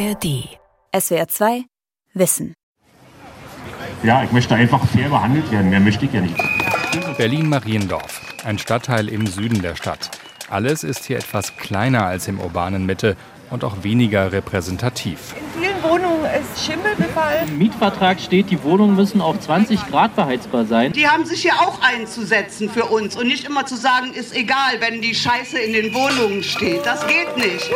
ARD. SWR 2 Wissen. Ja, ich möchte einfach fair behandelt werden. Mehr möchte ich ja nicht. Berlin-Mariendorf, ein Stadtteil im Süden der Stadt. Alles ist hier etwas kleiner als im urbanen Mitte und auch weniger repräsentativ. In vielen Wohnungen ist Schimmelbefall. Im Mietvertrag steht, die Wohnungen müssen auf 20 Grad beheizbar sein. Die haben sich ja auch einzusetzen für uns und nicht immer zu sagen, ist egal, wenn die Scheiße in den Wohnungen steht. Das geht nicht.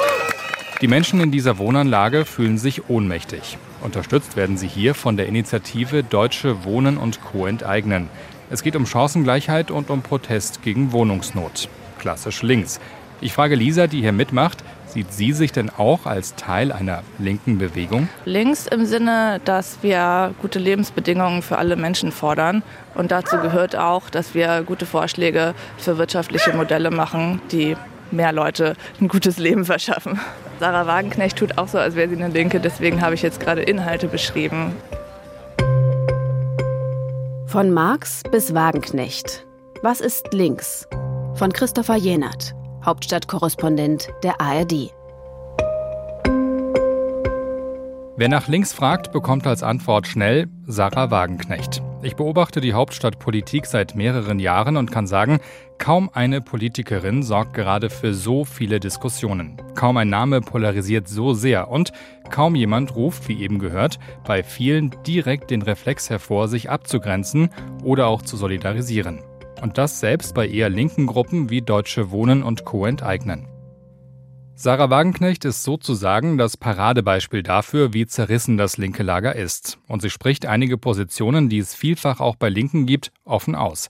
Die Menschen in dieser Wohnanlage fühlen sich ohnmächtig. Unterstützt werden sie hier von der Initiative Deutsche Wohnen und Co. enteignen. Es geht um Chancengleichheit und um Protest gegen Wohnungsnot. Klassisch links. Ich frage Lisa, die hier mitmacht, sieht sie sich denn auch als Teil einer linken Bewegung? Links im Sinne, dass wir gute Lebensbedingungen für alle Menschen fordern. Und dazu gehört auch, dass wir gute Vorschläge für wirtschaftliche Modelle machen, die mehr Leute ein gutes Leben verschaffen. Sarah Wagenknecht tut auch so, als wäre sie eine Linke, deswegen habe ich jetzt gerade Inhalte beschrieben. Von Marx bis Wagenknecht. Was ist links? Von Christopher Jenert, Hauptstadtkorrespondent der ARD. Wer nach links fragt, bekommt als Antwort schnell Sarah Wagenknecht. Ich beobachte die Hauptstadtpolitik seit mehreren Jahren und kann sagen, kaum eine Politikerin sorgt gerade für so viele Diskussionen. Kaum ein Name polarisiert so sehr und kaum jemand ruft, wie eben gehört, bei vielen direkt den Reflex hervor, sich abzugrenzen oder auch zu solidarisieren. Und das selbst bei eher linken Gruppen wie Deutsche Wohnen und Co. enteignen. Sarah Wagenknecht ist sozusagen das Paradebeispiel dafür, wie zerrissen das linke Lager ist. Und sie spricht einige Positionen, die es vielfach auch bei Linken gibt, offen aus.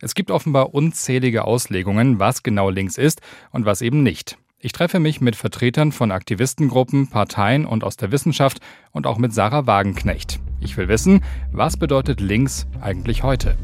Es gibt offenbar unzählige Auslegungen, was genau links ist und was eben nicht. Ich treffe mich mit Vertretern von Aktivistengruppen, Parteien und aus der Wissenschaft und auch mit Sarah Wagenknecht. Ich will wissen, was bedeutet links eigentlich heute?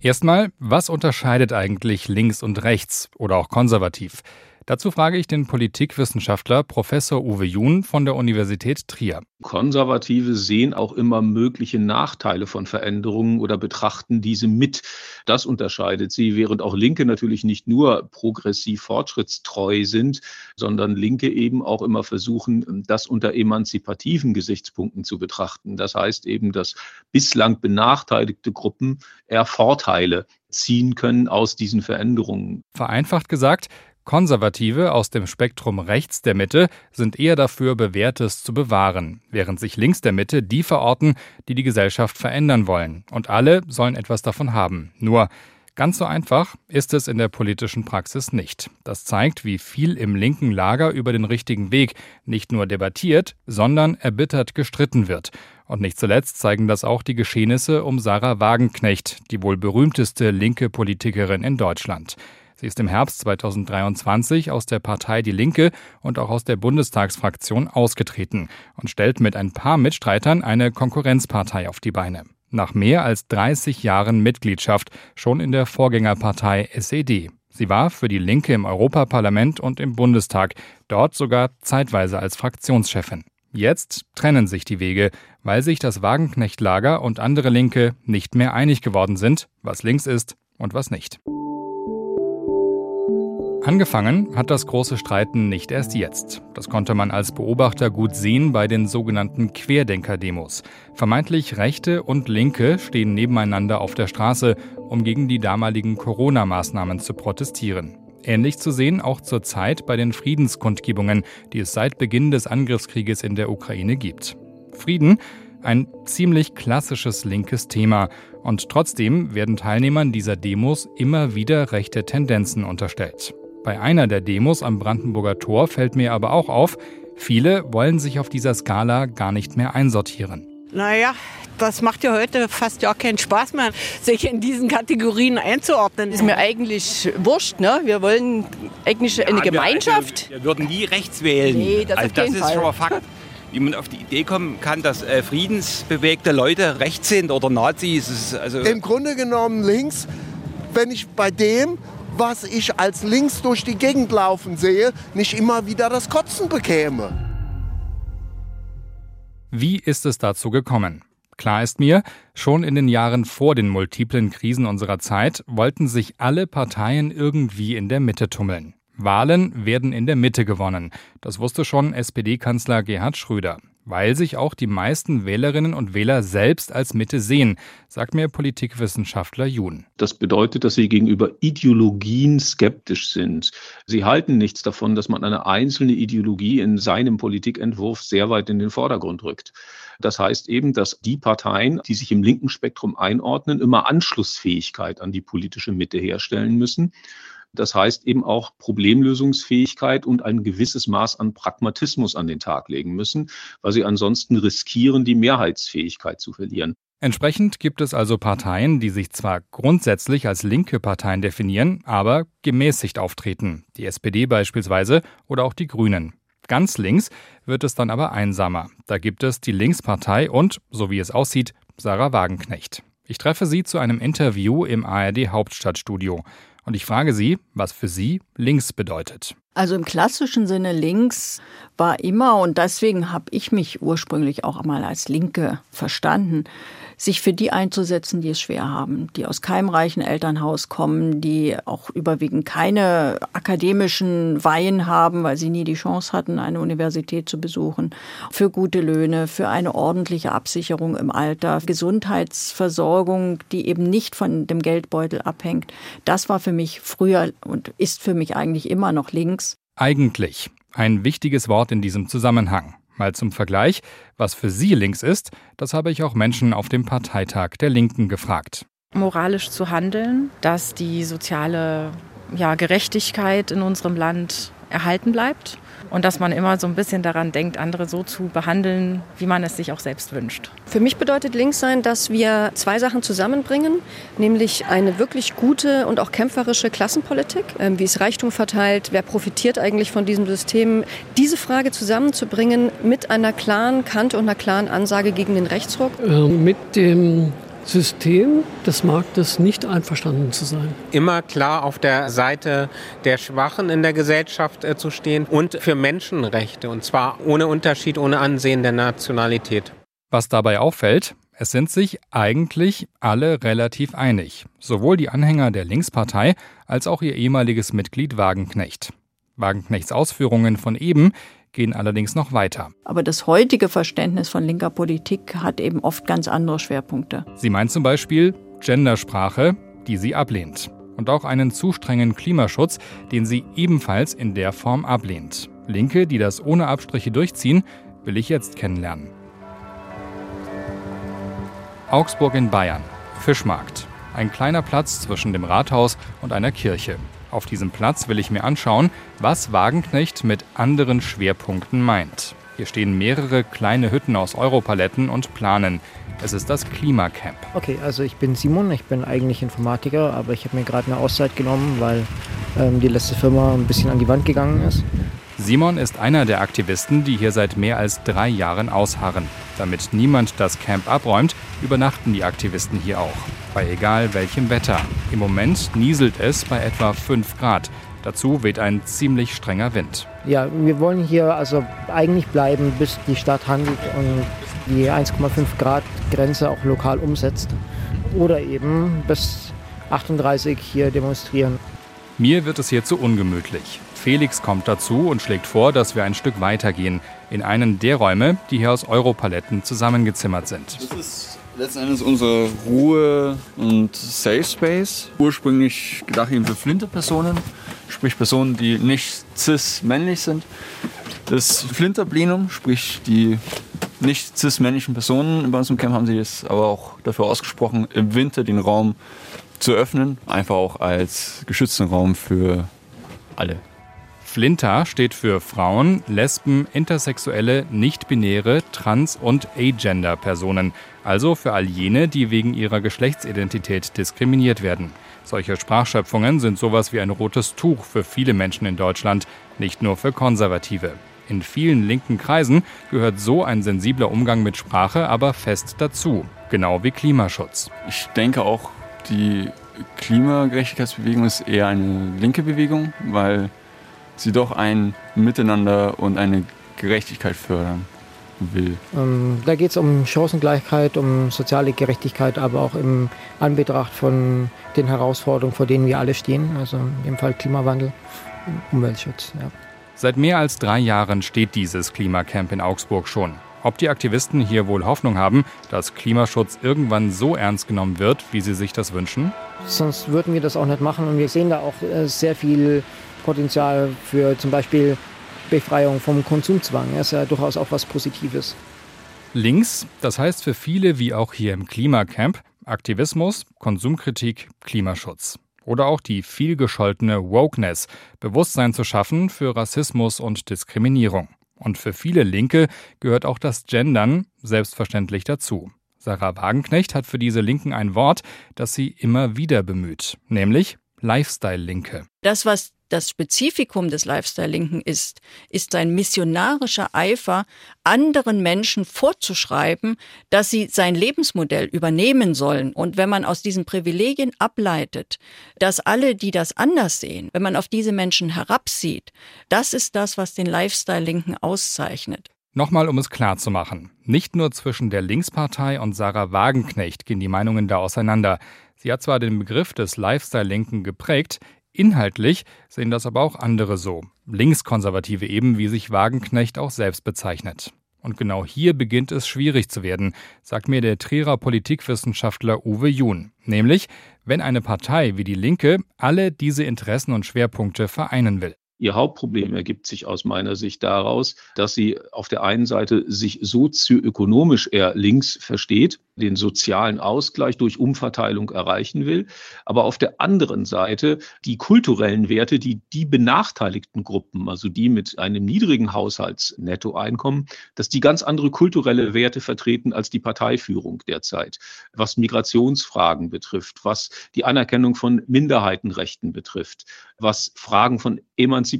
Erstmal, was unterscheidet eigentlich links und rechts oder auch konservativ? Dazu frage ich den Politikwissenschaftler Professor Uwe Jun von der Universität Trier. Konservative sehen auch immer mögliche Nachteile von Veränderungen oder betrachten diese mit. Das unterscheidet sie, während auch Linke natürlich nicht nur progressiv fortschrittstreu sind, sondern Linke eben auch immer versuchen, das unter emanzipativen Gesichtspunkten zu betrachten. Das heißt eben, dass bislang benachteiligte Gruppen eher Vorteile ziehen können aus diesen Veränderungen. Vereinfacht gesagt, Konservative aus dem Spektrum rechts der Mitte sind eher dafür, Bewährtes zu bewahren, während sich links der Mitte die verorten, die die Gesellschaft verändern wollen. Und alle sollen etwas davon haben. Nur, Ganz so einfach ist es in der politischen Praxis nicht. Das zeigt, wie viel im linken Lager über den richtigen Weg nicht nur debattiert, sondern erbittert gestritten wird. Und nicht zuletzt zeigen das auch die Geschehnisse um Sarah Wagenknecht, die wohl berühmteste linke Politikerin in Deutschland. Sie ist im Herbst 2023 aus der Partei Die Linke und auch aus der Bundestagsfraktion ausgetreten und stellt mit ein paar Mitstreitern eine Konkurrenzpartei auf die Beine. Nach mehr als 30 Jahren Mitgliedschaft schon in der Vorgängerpartei SED. Sie war für die Linke im Europaparlament und im Bundestag, dort sogar zeitweise als Fraktionschefin. Jetzt trennen sich die Wege, weil sich das Wagenknecht-Lager und andere Linke nicht mehr einig geworden sind, was links ist und was nicht. Angefangen hat das große Streiten nicht erst jetzt. Das konnte man als Beobachter gut sehen bei den sogenannten Querdenker-Demos. Vermeintlich Rechte und Linke stehen nebeneinander auf der Straße, um gegen die damaligen Corona-Maßnahmen zu protestieren. Ähnlich zu sehen auch zur Zeit bei den Friedenskundgebungen, die es seit Beginn des Angriffskrieges in der Ukraine gibt. Frieden, ein ziemlich klassisches linkes Thema. Und trotzdem werden Teilnehmern dieser Demos immer wieder rechte Tendenzen unterstellt. Bei einer der Demos am Brandenburger Tor fällt mir aber auch auf, viele wollen sich auf dieser Skala gar nicht mehr einsortieren. Naja, das macht ja heute fast ja keinen Spaß mehr, sich in diesen Kategorien einzuordnen. Ist mir eigentlich wurscht, ne? Wir wollen eigentlich eine ja, Gemeinschaft. Wir, wir, würden nie rechts wählen. Nee, das, also das ist Fall. schon ein Fakt. Wie man auf die Idee kommen kann, dass äh, friedensbewegte Leute rechts sind oder Nazis. also Im Grunde genommen links, wenn ich bei dem was ich als links durch die Gegend laufen sehe, nicht immer wieder das Kotzen bekäme. Wie ist es dazu gekommen? Klar ist mir, schon in den Jahren vor den multiplen Krisen unserer Zeit wollten sich alle Parteien irgendwie in der Mitte tummeln. Wahlen werden in der Mitte gewonnen. Das wusste schon SPD-Kanzler Gerhard Schröder weil sich auch die meisten Wählerinnen und Wähler selbst als Mitte sehen, sagt mir Politikwissenschaftler Jun. Das bedeutet, dass sie gegenüber Ideologien skeptisch sind. Sie halten nichts davon, dass man eine einzelne Ideologie in seinem Politikentwurf sehr weit in den Vordergrund rückt. Das heißt eben, dass die Parteien, die sich im linken Spektrum einordnen, immer Anschlussfähigkeit an die politische Mitte herstellen müssen. Das heißt eben auch Problemlösungsfähigkeit und ein gewisses Maß an Pragmatismus an den Tag legen müssen, weil sie ansonsten riskieren, die Mehrheitsfähigkeit zu verlieren. Entsprechend gibt es also Parteien, die sich zwar grundsätzlich als linke Parteien definieren, aber gemäßigt auftreten. Die SPD beispielsweise oder auch die Grünen. Ganz links wird es dann aber einsamer. Da gibt es die Linkspartei und, so wie es aussieht, Sarah Wagenknecht. Ich treffe sie zu einem Interview im ARD Hauptstadtstudio. Und ich frage Sie, was für Sie links bedeutet. Also im klassischen Sinne links war immer, und deswegen habe ich mich ursprünglich auch mal als Linke verstanden, sich für die einzusetzen, die es schwer haben, die aus keinem reichen Elternhaus kommen, die auch überwiegend keine akademischen Weihen haben, weil sie nie die Chance hatten, eine Universität zu besuchen, für gute Löhne, für eine ordentliche Absicherung im Alter, Gesundheitsversorgung, die eben nicht von dem Geldbeutel abhängt. Das war für mich früher und ist für mich eigentlich immer noch links. Eigentlich ein wichtiges Wort in diesem Zusammenhang. Mal zum Vergleich, was für Sie links ist, das habe ich auch Menschen auf dem Parteitag der Linken gefragt. Moralisch zu handeln, dass die soziale ja, Gerechtigkeit in unserem Land erhalten bleibt und dass man immer so ein bisschen daran denkt, andere so zu behandeln, wie man es sich auch selbst wünscht. Für mich bedeutet Linkssein, dass wir zwei Sachen zusammenbringen, nämlich eine wirklich gute und auch kämpferische Klassenpolitik, ähm, wie es Reichtum verteilt, wer profitiert eigentlich von diesem System, diese Frage zusammenzubringen mit einer klaren Kante und einer klaren Ansage gegen den Rechtsruck. Ähm, mit dem System des Marktes nicht einverstanden zu sein. Immer klar auf der Seite der Schwachen in der Gesellschaft äh, zu stehen und für Menschenrechte und zwar ohne Unterschied, ohne Ansehen der Nationalität. Was dabei auffällt, es sind sich eigentlich alle relativ einig, sowohl die Anhänger der Linkspartei als auch ihr ehemaliges Mitglied Wagenknecht. Wagenknechts Ausführungen von eben gehen allerdings noch weiter. Aber das heutige Verständnis von linker Politik hat eben oft ganz andere Schwerpunkte. Sie meint zum Beispiel Gendersprache, die sie ablehnt. Und auch einen zu strengen Klimaschutz, den sie ebenfalls in der Form ablehnt. Linke, die das ohne Abstriche durchziehen, will ich jetzt kennenlernen. Augsburg in Bayern. Fischmarkt. Ein kleiner Platz zwischen dem Rathaus und einer Kirche. Auf diesem Platz will ich mir anschauen, was Wagenknecht mit anderen Schwerpunkten meint. Hier stehen mehrere kleine Hütten aus Europaletten und Planen. Es ist das Klimacamp. Okay, also ich bin Simon, ich bin eigentlich Informatiker, aber ich habe mir gerade eine Auszeit genommen, weil ähm, die letzte Firma ein bisschen an die Wand gegangen ist. Simon ist einer der Aktivisten, die hier seit mehr als drei Jahren ausharren. Damit niemand das Camp abräumt, übernachten die Aktivisten hier auch. Bei egal welchem Wetter. Im Moment nieselt es bei etwa 5 Grad. Dazu weht ein ziemlich strenger Wind. Ja, wir wollen hier also eigentlich bleiben, bis die Stadt handelt und die 1,5 Grad Grenze auch lokal umsetzt. Oder eben bis 38 hier demonstrieren. Mir wird es hier zu ungemütlich. Felix kommt dazu und schlägt vor, dass wir ein Stück weitergehen, in einen der Räume, die hier aus Europaletten zusammengezimmert sind. Das ist letzten Endes unsere Ruhe- und Safe Space. Ursprünglich gedacht eben für Flinterpersonen, sprich Personen, die nicht cis-männlich sind. Das Flinterblinum, sprich die nicht cis-männlichen Personen bei uns im Camp haben sich jetzt aber auch dafür ausgesprochen, im Winter den Raum zu öffnen, einfach auch als geschützten Raum für alle. Flinter steht für Frauen, Lesben, Intersexuelle, Nicht-Binäre, Trans- und Agender-Personen, also für all jene, die wegen ihrer Geschlechtsidentität diskriminiert werden. Solche Sprachschöpfungen sind sowas wie ein rotes Tuch für viele Menschen in Deutschland, nicht nur für Konservative. In vielen linken Kreisen gehört so ein sensibler Umgang mit Sprache aber fest dazu, genau wie Klimaschutz. Ich denke auch, die Klimagerechtigkeitsbewegung ist eher eine linke Bewegung, weil sie doch ein Miteinander und eine Gerechtigkeit fördern. Ausdrücken will. Ähm, da geht es um Chancengleichheit, um soziale Gerechtigkeit, aber auch im Anbetracht von den Herausforderungen, vor denen wir alle stehen, also in dem Fall Klimawandel, Umweltschutz. Ja. Seit mehr als drei Jahren steht dieses Klimacamp in Augsburg schon. Ob die Aktivisten hier wohl Hoffnung haben, dass Klimaschutz irgendwann so ernst genommen wird, wie sie sich das wünschen? Sonst würden wir das auch nicht machen und wir sehen da auch äh, sehr viel Potenzial für zum Beispiel Befreiung vom Konsumzwang. Das ist ja durchaus auch was Positives. Links, das heißt für viele wie auch hier im Klimacamp, Aktivismus, Konsumkritik, Klimaschutz. Oder auch die vielgescholtene Wokeness, Bewusstsein zu schaffen für Rassismus und Diskriminierung. Und für viele Linke gehört auch das Gendern selbstverständlich dazu. Sarah Wagenknecht hat für diese Linken ein Wort, das sie immer wieder bemüht, nämlich Lifestyle-Linke. Das, was das Spezifikum des Lifestyle-Linken ist, ist sein missionarischer Eifer, anderen Menschen vorzuschreiben, dass sie sein Lebensmodell übernehmen sollen. Und wenn man aus diesen Privilegien ableitet, dass alle, die das anders sehen, wenn man auf diese Menschen herabsieht, das ist das, was den Lifestyle-Linken auszeichnet. Nochmal, um es klar zu machen. Nicht nur zwischen der Linkspartei und Sarah Wagenknecht gehen die Meinungen da auseinander. Sie hat zwar den Begriff des Lifestyle-Linken geprägt, Inhaltlich sehen das aber auch andere so. Linkskonservative eben, wie sich Wagenknecht auch selbst bezeichnet. Und genau hier beginnt es schwierig zu werden, sagt mir der Trierer Politikwissenschaftler Uwe Jun. Nämlich, wenn eine Partei wie die Linke alle diese Interessen und Schwerpunkte vereinen will. Ihr Hauptproblem ergibt sich aus meiner Sicht daraus, dass sie auf der einen Seite sich sozioökonomisch eher links versteht, den sozialen Ausgleich durch Umverteilung erreichen will, aber auf der anderen Seite die kulturellen Werte, die die benachteiligten Gruppen, also die mit einem niedrigen Haushaltsnettoeinkommen, dass die ganz andere kulturelle Werte vertreten als die Parteiführung derzeit, was Migrationsfragen betrifft, was die Anerkennung von Minderheitenrechten betrifft, was Fragen von Emanzipation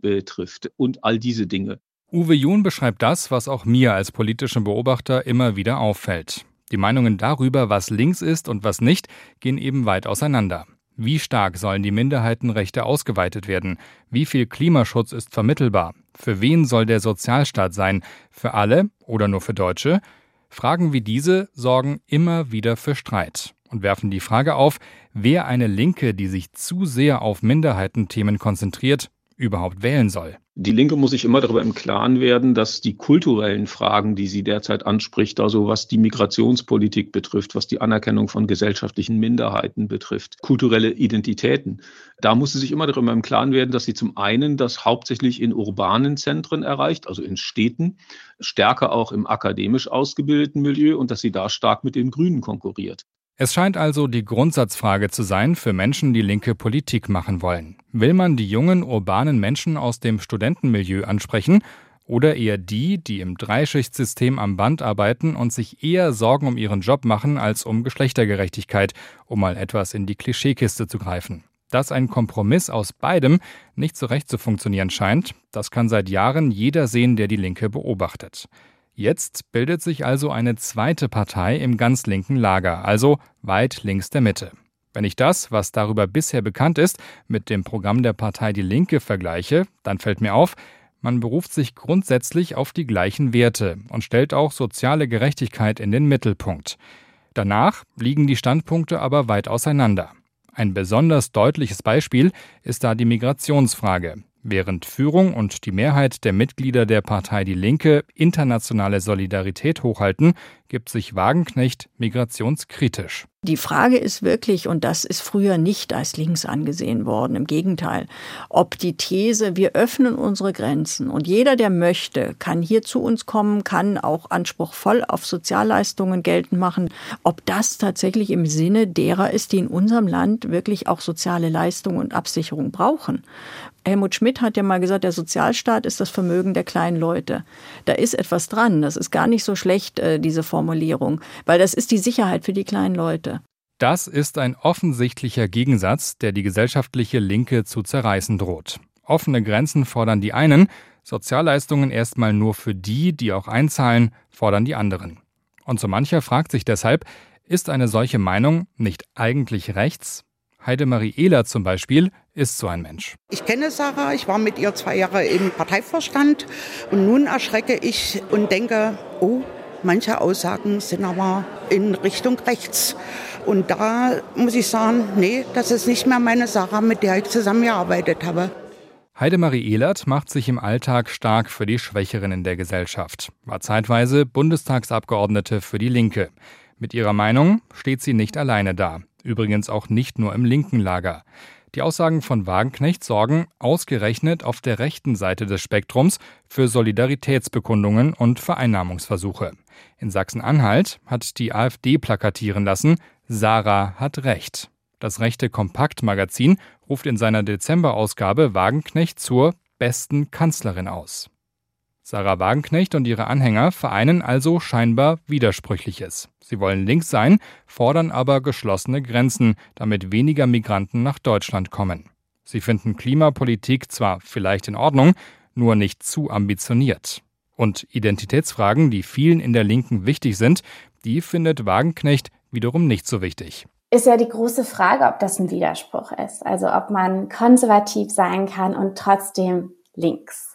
betrifft und all diese Dinge. Uwe Jun beschreibt das, was auch mir als politischen Beobachter immer wieder auffällt. Die Meinungen darüber, was links ist und was nicht, gehen eben weit auseinander. Wie stark sollen die Minderheitenrechte ausgeweitet werden? Wie viel Klimaschutz ist vermittelbar? Für wen soll der Sozialstaat sein? Für alle oder nur für Deutsche? Fragen wie diese sorgen immer wieder für Streit und werfen die Frage auf, wer eine Linke, die sich zu sehr auf Minderheitenthemen konzentriert, überhaupt wählen soll. Die Linke muss sich immer darüber im Klaren werden, dass die kulturellen Fragen, die sie derzeit anspricht, also was die Migrationspolitik betrifft, was die Anerkennung von gesellschaftlichen Minderheiten betrifft, kulturelle Identitäten, da muss sie sich immer darüber im Klaren werden, dass sie zum einen das hauptsächlich in urbanen Zentren erreicht, also in Städten, stärker auch im akademisch ausgebildeten Milieu und dass sie da stark mit den Grünen konkurriert. Es scheint also die Grundsatzfrage zu sein für Menschen, die linke Politik machen wollen. Will man die jungen urbanen Menschen aus dem Studentenmilieu ansprechen oder eher die, die im Dreischichtsystem am Band arbeiten und sich eher Sorgen um ihren Job machen als um Geschlechtergerechtigkeit, um mal etwas in die Klischeekiste zu greifen. Dass ein Kompromiss aus beidem nicht so recht zu funktionieren scheint, das kann seit Jahren jeder sehen, der die Linke beobachtet. Jetzt bildet sich also eine zweite Partei im ganz linken Lager, also weit links der Mitte. Wenn ich das, was darüber bisher bekannt ist, mit dem Programm der Partei Die Linke vergleiche, dann fällt mir auf, man beruft sich grundsätzlich auf die gleichen Werte und stellt auch soziale Gerechtigkeit in den Mittelpunkt. Danach liegen die Standpunkte aber weit auseinander. Ein besonders deutliches Beispiel ist da die Migrationsfrage. Während Führung und die Mehrheit der Mitglieder der Partei Die Linke internationale Solidarität hochhalten, gibt sich Wagenknecht migrationskritisch. Die Frage ist wirklich, und das ist früher nicht als links angesehen worden, im Gegenteil, ob die These, wir öffnen unsere Grenzen und jeder, der möchte, kann hier zu uns kommen, kann auch anspruchsvoll auf Sozialleistungen geltend machen, ob das tatsächlich im Sinne derer ist, die in unserem Land wirklich auch soziale Leistungen und Absicherung brauchen. Helmut Schmidt hat ja mal gesagt, der Sozialstaat ist das Vermögen der kleinen Leute. Da ist etwas dran. Das ist gar nicht so schlecht, äh, diese Formulierung, weil das ist die Sicherheit für die kleinen Leute. Das ist ein offensichtlicher Gegensatz, der die gesellschaftliche Linke zu zerreißen droht. Offene Grenzen fordern die einen, Sozialleistungen erstmal nur für die, die auch einzahlen, fordern die anderen. Und so mancher fragt sich deshalb, ist eine solche Meinung nicht eigentlich rechts? Heidemarie Ehler zum Beispiel ist so ein Mensch. Ich kenne Sarah, ich war mit ihr zwei Jahre im Parteivorstand und nun erschrecke ich und denke, oh, manche Aussagen sind aber in Richtung rechts. Und da muss ich sagen, nee, das ist nicht mehr meine Sarah, mit der ich zusammengearbeitet habe. Heidemarie Ehlert macht sich im Alltag stark für die Schwächeren in der Gesellschaft, war zeitweise Bundestagsabgeordnete für die Linke. Mit ihrer Meinung steht sie nicht alleine da. Übrigens auch nicht nur im linken Lager. Die Aussagen von Wagenknecht sorgen ausgerechnet auf der rechten Seite des Spektrums für Solidaritätsbekundungen und Vereinnahmungsversuche. In Sachsen-Anhalt hat die AfD plakatieren lassen, Sarah hat recht. Das rechte Kompaktmagazin ruft in seiner Dezemberausgabe Wagenknecht zur besten Kanzlerin aus. Sarah Wagenknecht und ihre Anhänger vereinen also scheinbar Widersprüchliches. Sie wollen links sein, fordern aber geschlossene Grenzen, damit weniger Migranten nach Deutschland kommen. Sie finden Klimapolitik zwar vielleicht in Ordnung, nur nicht zu ambitioniert. Und Identitätsfragen, die vielen in der Linken wichtig sind, die findet Wagenknecht wiederum nicht so wichtig. Ist ja die große Frage, ob das ein Widerspruch ist. Also ob man konservativ sein kann und trotzdem links.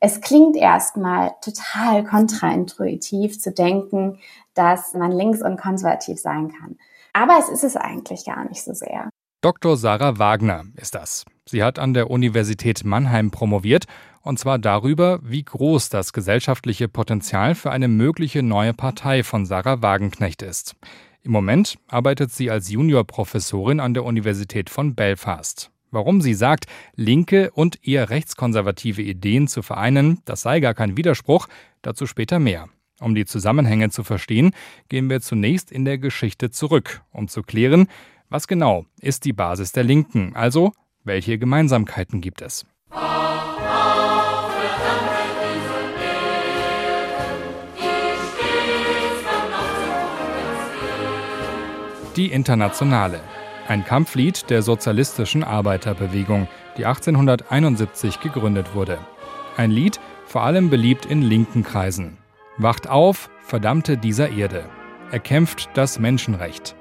Es klingt erstmal total kontraintuitiv zu denken, dass man links und konservativ sein kann. Aber es ist es eigentlich gar nicht so sehr. Dr. Sarah Wagner ist das. Sie hat an der Universität Mannheim promoviert, und zwar darüber, wie groß das gesellschaftliche Potenzial für eine mögliche neue Partei von Sarah Wagenknecht ist. Im Moment arbeitet sie als Juniorprofessorin an der Universität von Belfast. Warum sie sagt, linke und eher rechtskonservative Ideen zu vereinen, das sei gar kein Widerspruch, dazu später mehr. Um die Zusammenhänge zu verstehen, gehen wir zunächst in der Geschichte zurück, um zu klären, was genau ist die Basis der Linken, also welche Gemeinsamkeiten gibt es. Die Internationale, ein Kampflied der sozialistischen Arbeiterbewegung, die 1871 gegründet wurde. Ein Lied, vor allem beliebt in linken Kreisen. Wacht auf, Verdammte dieser Erde. Er kämpft das Menschenrecht.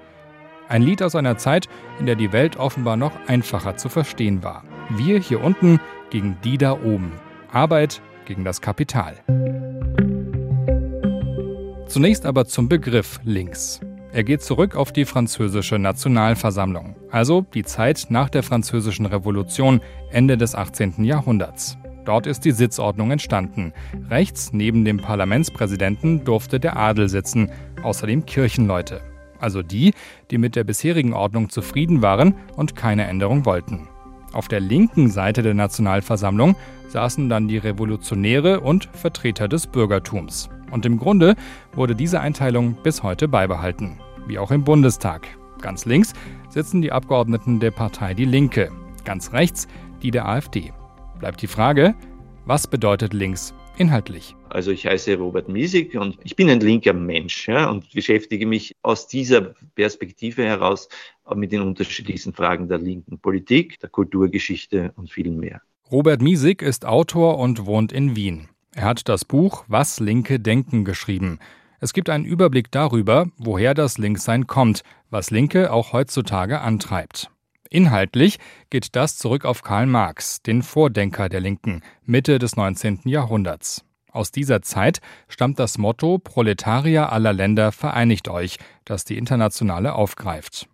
Ein Lied aus einer Zeit, in der die Welt offenbar noch einfacher zu verstehen war. Wir hier unten gegen die da oben. Arbeit gegen das Kapital. Zunächst aber zum Begriff links. Er geht zurück auf die französische Nationalversammlung, also die Zeit nach der Französischen Revolution Ende des 18. Jahrhunderts. Dort ist die Sitzordnung entstanden. Rechts neben dem Parlamentspräsidenten durfte der Adel sitzen, außerdem Kirchenleute. Also die, die mit der bisherigen Ordnung zufrieden waren und keine Änderung wollten. Auf der linken Seite der Nationalversammlung saßen dann die Revolutionäre und Vertreter des Bürgertums. Und im Grunde wurde diese Einteilung bis heute beibehalten wie auch im Bundestag. Ganz links sitzen die Abgeordneten der Partei Die Linke, ganz rechts die der AfD. Bleibt die Frage, was bedeutet links inhaltlich? Also ich heiße Robert Miesig und ich bin ein linker Mensch ja, und beschäftige mich aus dieser Perspektive heraus mit den unterschiedlichsten Fragen der linken Politik, der Kulturgeschichte und vielen mehr. Robert Miesig ist Autor und wohnt in Wien. Er hat das Buch Was Linke denken geschrieben. Es gibt einen Überblick darüber, woher das Linksein kommt, was Linke auch heutzutage antreibt. Inhaltlich geht das zurück auf Karl Marx, den Vordenker der Linken, Mitte des 19. Jahrhunderts. Aus dieser Zeit stammt das Motto Proletarier aller Länder vereinigt euch, das die Internationale aufgreift.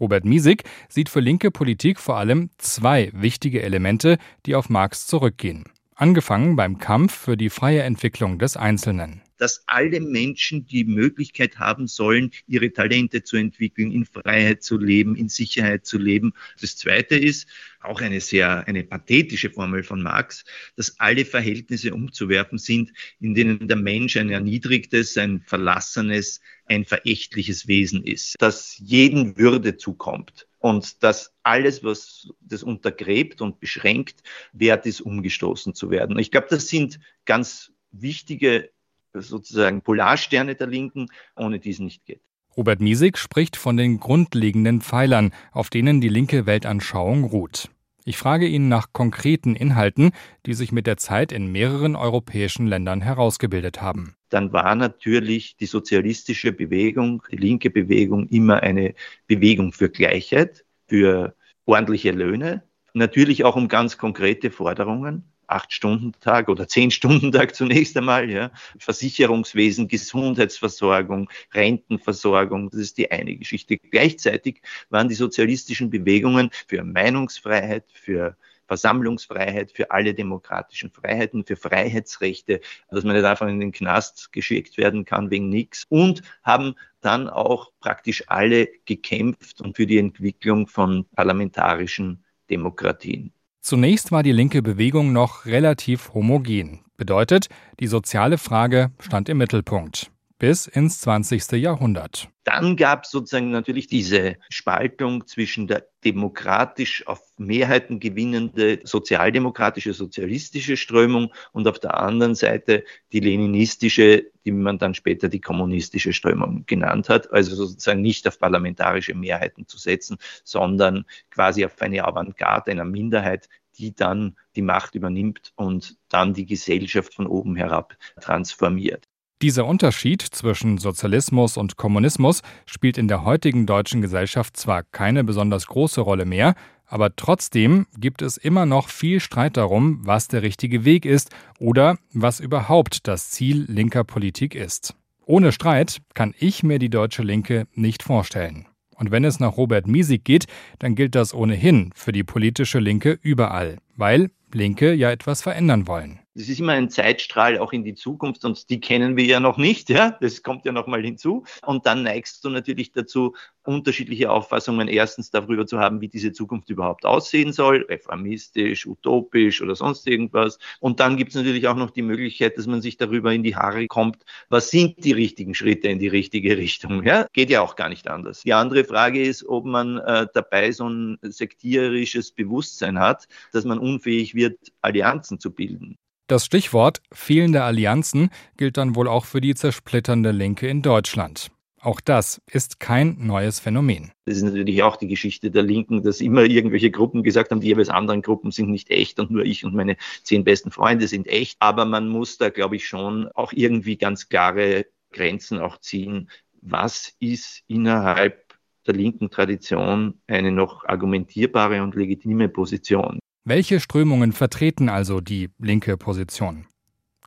Robert Miesig sieht für linke Politik vor allem zwei wichtige Elemente, die auf Marx zurückgehen. Angefangen beim Kampf für die freie Entwicklung des Einzelnen. Dass alle Menschen die Möglichkeit haben sollen, ihre Talente zu entwickeln, in Freiheit zu leben, in Sicherheit zu leben. Das Zweite ist auch eine sehr eine pathetische Formel von Marx, dass alle Verhältnisse umzuwerfen sind, in denen der Mensch ein erniedrigtes, ein verlassenes, ein verächtliches Wesen ist, dass jeden Würde zukommt und dass alles, was das untergräbt und beschränkt, wert ist, umgestoßen zu werden. Ich glaube, das sind ganz wichtige sozusagen Polarsterne der Linken, ohne die es nicht geht. Robert Miesig spricht von den grundlegenden Pfeilern, auf denen die linke Weltanschauung ruht. Ich frage ihn nach konkreten Inhalten, die sich mit der Zeit in mehreren europäischen Ländern herausgebildet haben. Dann war natürlich die sozialistische Bewegung, die linke Bewegung immer eine Bewegung für Gleichheit, für ordentliche Löhne, natürlich auch um ganz konkrete Forderungen. Acht-Stunden-Tag oder Zehn-Stunden-Tag zunächst einmal, ja. Versicherungswesen, Gesundheitsversorgung, Rentenversorgung, das ist die eine Geschichte. Gleichzeitig waren die sozialistischen Bewegungen für Meinungsfreiheit, für Versammlungsfreiheit, für alle demokratischen Freiheiten, für Freiheitsrechte, dass man nicht einfach in den Knast geschickt werden kann wegen nichts und haben dann auch praktisch alle gekämpft und für die Entwicklung von parlamentarischen Demokratien. Zunächst war die linke Bewegung noch relativ homogen. Bedeutet, die soziale Frage stand im Mittelpunkt bis ins 20. Jahrhundert. Dann gab es sozusagen natürlich diese Spaltung zwischen der demokratisch auf Mehrheiten gewinnende sozialdemokratische, sozialistische Strömung und auf der anderen Seite die leninistische, die man dann später die kommunistische Strömung genannt hat. Also sozusagen nicht auf parlamentarische Mehrheiten zu setzen, sondern quasi auf eine Avantgarde einer Minderheit, die dann die Macht übernimmt und dann die Gesellschaft von oben herab transformiert. Dieser Unterschied zwischen Sozialismus und Kommunismus spielt in der heutigen deutschen Gesellschaft zwar keine besonders große Rolle mehr, aber trotzdem gibt es immer noch viel Streit darum, was der richtige Weg ist oder was überhaupt das Ziel linker Politik ist. Ohne Streit kann ich mir die deutsche Linke nicht vorstellen. Und wenn es nach Robert Miesig geht, dann gilt das ohnehin für die politische Linke überall, weil Linke ja etwas verändern wollen. Das ist immer ein Zeitstrahl auch in die Zukunft und die kennen wir ja noch nicht, ja. Das kommt ja nochmal hinzu. Und dann neigst du natürlich dazu, unterschiedliche Auffassungen erstens darüber zu haben, wie diese Zukunft überhaupt aussehen soll, reformistisch, utopisch oder sonst irgendwas. Und dann gibt es natürlich auch noch die Möglichkeit, dass man sich darüber in die Haare kommt, was sind die richtigen Schritte in die richtige Richtung. Ja? Geht ja auch gar nicht anders. Die andere Frage ist, ob man äh, dabei so ein sektierisches Bewusstsein hat, dass man unfähig wird, Allianzen zu bilden. Das Stichwort fehlende Allianzen gilt dann wohl auch für die zersplitternde Linke in Deutschland. Auch das ist kein neues Phänomen. Das ist natürlich auch die Geschichte der Linken, dass immer irgendwelche Gruppen gesagt haben, die jeweils anderen Gruppen sind nicht echt und nur ich und meine zehn besten Freunde sind echt. Aber man muss da, glaube ich, schon auch irgendwie ganz klare Grenzen auch ziehen. Was ist innerhalb der linken Tradition eine noch argumentierbare und legitime Position? Welche Strömungen vertreten also die linke Position?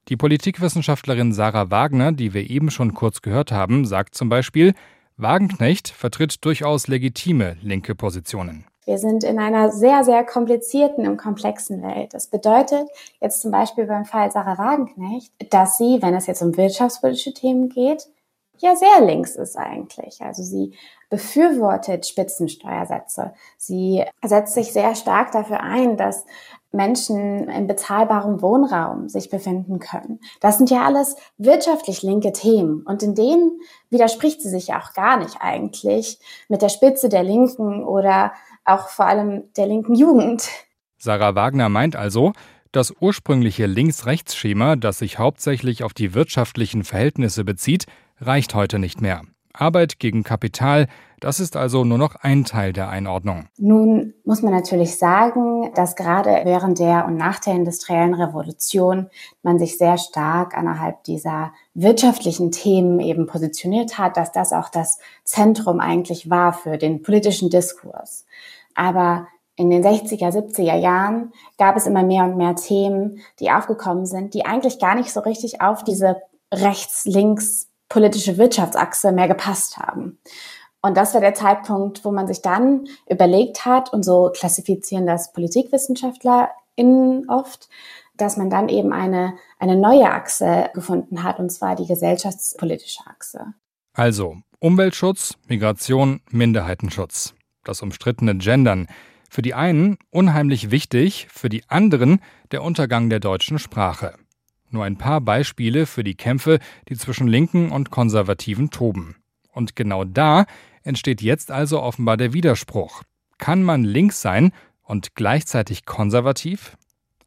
Die Politikwissenschaftlerin Sarah Wagner, die wir eben schon kurz gehört haben, sagt zum Beispiel, Wagenknecht vertritt durchaus legitime linke Positionen. Wir sind in einer sehr, sehr komplizierten und komplexen Welt. Das bedeutet jetzt zum Beispiel beim Fall Sarah Wagenknecht, dass sie, wenn es jetzt um wirtschaftspolitische Themen geht, ja sehr links ist eigentlich. Also sie befürwortet Spitzensteuersätze. Sie setzt sich sehr stark dafür ein, dass Menschen in bezahlbarem Wohnraum sich befinden können. Das sind ja alles wirtschaftlich linke Themen und in denen widerspricht sie sich ja auch gar nicht eigentlich mit der Spitze der Linken oder auch vor allem der linken Jugend. Sarah Wagner meint also, das ursprüngliche Links-Rechts-Schema, das sich hauptsächlich auf die wirtschaftlichen Verhältnisse bezieht, reicht heute nicht mehr. Arbeit gegen Kapital, das ist also nur noch ein Teil der Einordnung. Nun muss man natürlich sagen, dass gerade während der und nach der industriellen Revolution man sich sehr stark innerhalb dieser wirtschaftlichen Themen eben positioniert hat, dass das auch das Zentrum eigentlich war für den politischen Diskurs. Aber in den 60er, 70er Jahren gab es immer mehr und mehr Themen, die aufgekommen sind, die eigentlich gar nicht so richtig auf diese rechts-links politische Wirtschaftsachse mehr gepasst haben. Und das war der Zeitpunkt, wo man sich dann überlegt hat, und so klassifizieren das PolitikwissenschaftlerInnen oft, dass man dann eben eine, eine neue Achse gefunden hat, und zwar die gesellschaftspolitische Achse. Also Umweltschutz, Migration, Minderheitenschutz. Das umstrittene Gendern. Für die einen unheimlich wichtig, für die anderen der Untergang der deutschen Sprache. Nur ein paar Beispiele für die Kämpfe, die zwischen Linken und Konservativen toben. Und genau da entsteht jetzt also offenbar der Widerspruch. Kann man links sein und gleichzeitig konservativ?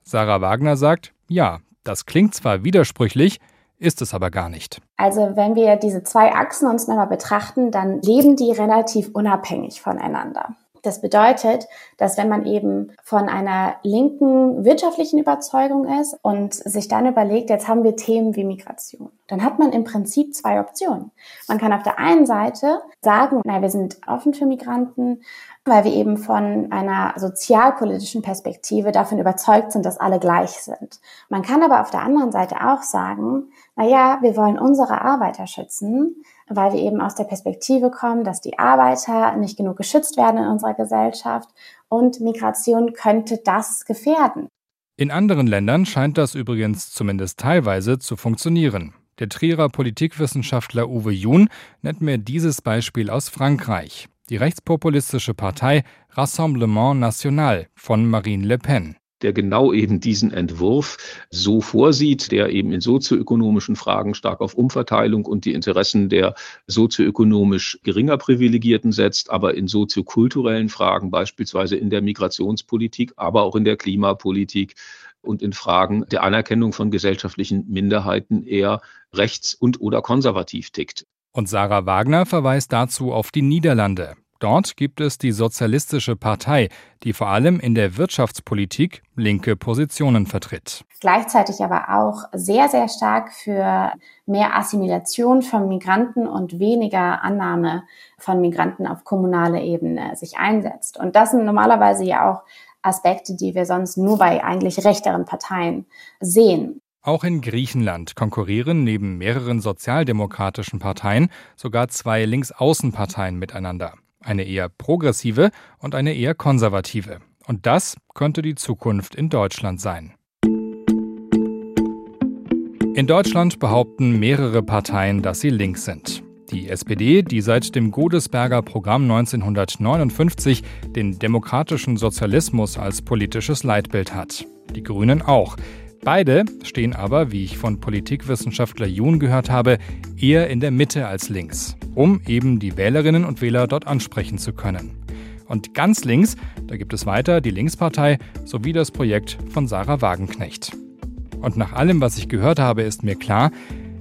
Sarah Wagner sagt, ja, das klingt zwar widersprüchlich, ist es aber gar nicht. Also wenn wir diese zwei Achsen uns nochmal betrachten, dann leben die relativ unabhängig voneinander. Das bedeutet, dass wenn man eben von einer linken wirtschaftlichen Überzeugung ist und sich dann überlegt, jetzt haben wir Themen wie Migration, dann hat man im Prinzip zwei Optionen. Man kann auf der einen Seite sagen, na, wir sind offen für Migranten, weil wir eben von einer sozialpolitischen Perspektive davon überzeugt sind, dass alle gleich sind. Man kann aber auf der anderen Seite auch sagen, na ja, wir wollen unsere Arbeiter schützen, weil wir eben aus der Perspektive kommen, dass die Arbeiter nicht genug geschützt werden in unserer Gesellschaft und Migration könnte das gefährden. In anderen Ländern scheint das übrigens zumindest teilweise zu funktionieren. Der Trierer Politikwissenschaftler Uwe Jun nennt mir dieses Beispiel aus Frankreich. Die rechtspopulistische Partei Rassemblement National von Marine Le Pen der genau eben diesen Entwurf so vorsieht, der eben in sozioökonomischen Fragen stark auf Umverteilung und die Interessen der sozioökonomisch geringer Privilegierten setzt, aber in soziokulturellen Fragen, beispielsweise in der Migrationspolitik, aber auch in der Klimapolitik und in Fragen der Anerkennung von gesellschaftlichen Minderheiten eher rechts und oder konservativ tickt. Und Sarah Wagner verweist dazu auf die Niederlande. Dort gibt es die Sozialistische Partei, die vor allem in der Wirtschaftspolitik linke Positionen vertritt. Gleichzeitig aber auch sehr, sehr stark für mehr Assimilation von Migranten und weniger Annahme von Migranten auf kommunaler Ebene sich einsetzt. Und das sind normalerweise ja auch Aspekte, die wir sonst nur bei eigentlich rechteren Parteien sehen. Auch in Griechenland konkurrieren neben mehreren sozialdemokratischen Parteien sogar zwei Linksaußenparteien miteinander eine eher progressive und eine eher konservative. Und das könnte die Zukunft in Deutschland sein. In Deutschland behaupten mehrere Parteien, dass sie links sind. Die SPD, die seit dem Godesberger Programm 1959 den demokratischen Sozialismus als politisches Leitbild hat. Die Grünen auch. Beide stehen aber, wie ich von Politikwissenschaftler Jun gehört habe, eher in der Mitte als links, um eben die Wählerinnen und Wähler dort ansprechen zu können. Und ganz links, da gibt es weiter die Linkspartei sowie das Projekt von Sarah Wagenknecht. Und nach allem, was ich gehört habe, ist mir klar,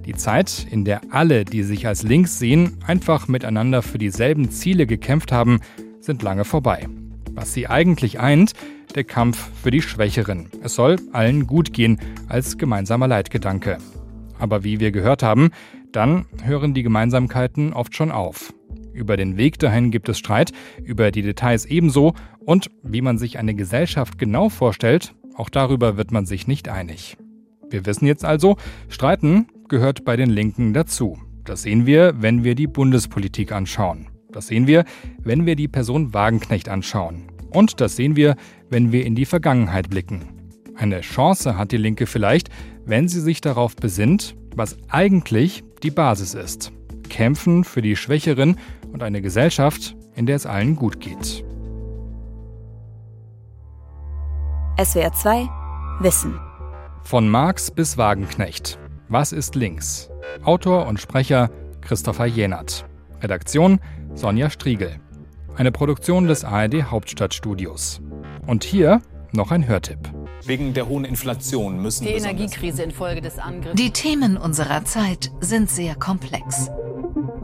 die Zeit, in der alle, die sich als links sehen, einfach miteinander für dieselben Ziele gekämpft haben, sind lange vorbei. Was sie eigentlich eint, der Kampf für die Schwächeren. Es soll allen gut gehen als gemeinsamer Leitgedanke. Aber wie wir gehört haben, dann hören die Gemeinsamkeiten oft schon auf. Über den Weg dahin gibt es Streit, über die Details ebenso und wie man sich eine Gesellschaft genau vorstellt, auch darüber wird man sich nicht einig. Wir wissen jetzt also, Streiten gehört bei den Linken dazu. Das sehen wir, wenn wir die Bundespolitik anschauen. Das sehen wir, wenn wir die Person Wagenknecht anschauen. Und das sehen wir, wenn wir in die Vergangenheit blicken. Eine Chance hat die Linke vielleicht, wenn sie sich darauf besinnt, was eigentlich die Basis ist. Kämpfen für die Schwächeren und eine Gesellschaft, in der es allen gut geht. SWR 2 Wissen. Von Marx bis Wagenknecht. Was ist links? Autor und Sprecher Christopher Jenert. Redaktion Sonja Striegel. Eine Produktion des ARD Hauptstadtstudios. Und hier noch ein Hörtipp. Wegen der hohen Inflation müssen die Energiekrise infolge des Angriffs. Die Themen unserer Zeit sind sehr komplex.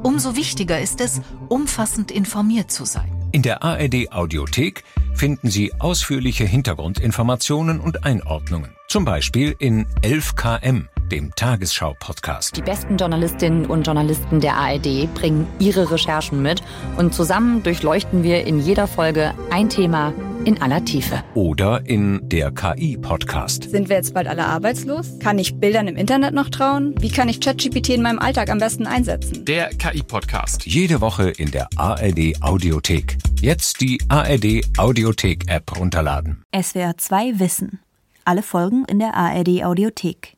Umso wichtiger ist es, umfassend informiert zu sein. In der ARD Audiothek finden Sie ausführliche Hintergrundinformationen und Einordnungen. Zum Beispiel in 11KM dem Tagesschau-Podcast. Die besten Journalistinnen und Journalisten der ARD bringen ihre Recherchen mit und zusammen durchleuchten wir in jeder Folge ein Thema in aller Tiefe. Oder in der KI-Podcast. Sind wir jetzt bald alle arbeitslos? Kann ich Bildern im Internet noch trauen? Wie kann ich ChatGPT in meinem Alltag am besten einsetzen? Der KI-Podcast. Jede Woche in der ARD Audiothek. Jetzt die ARD Audiothek-App runterladen. SWR 2 Wissen. Alle Folgen in der ARD Audiothek.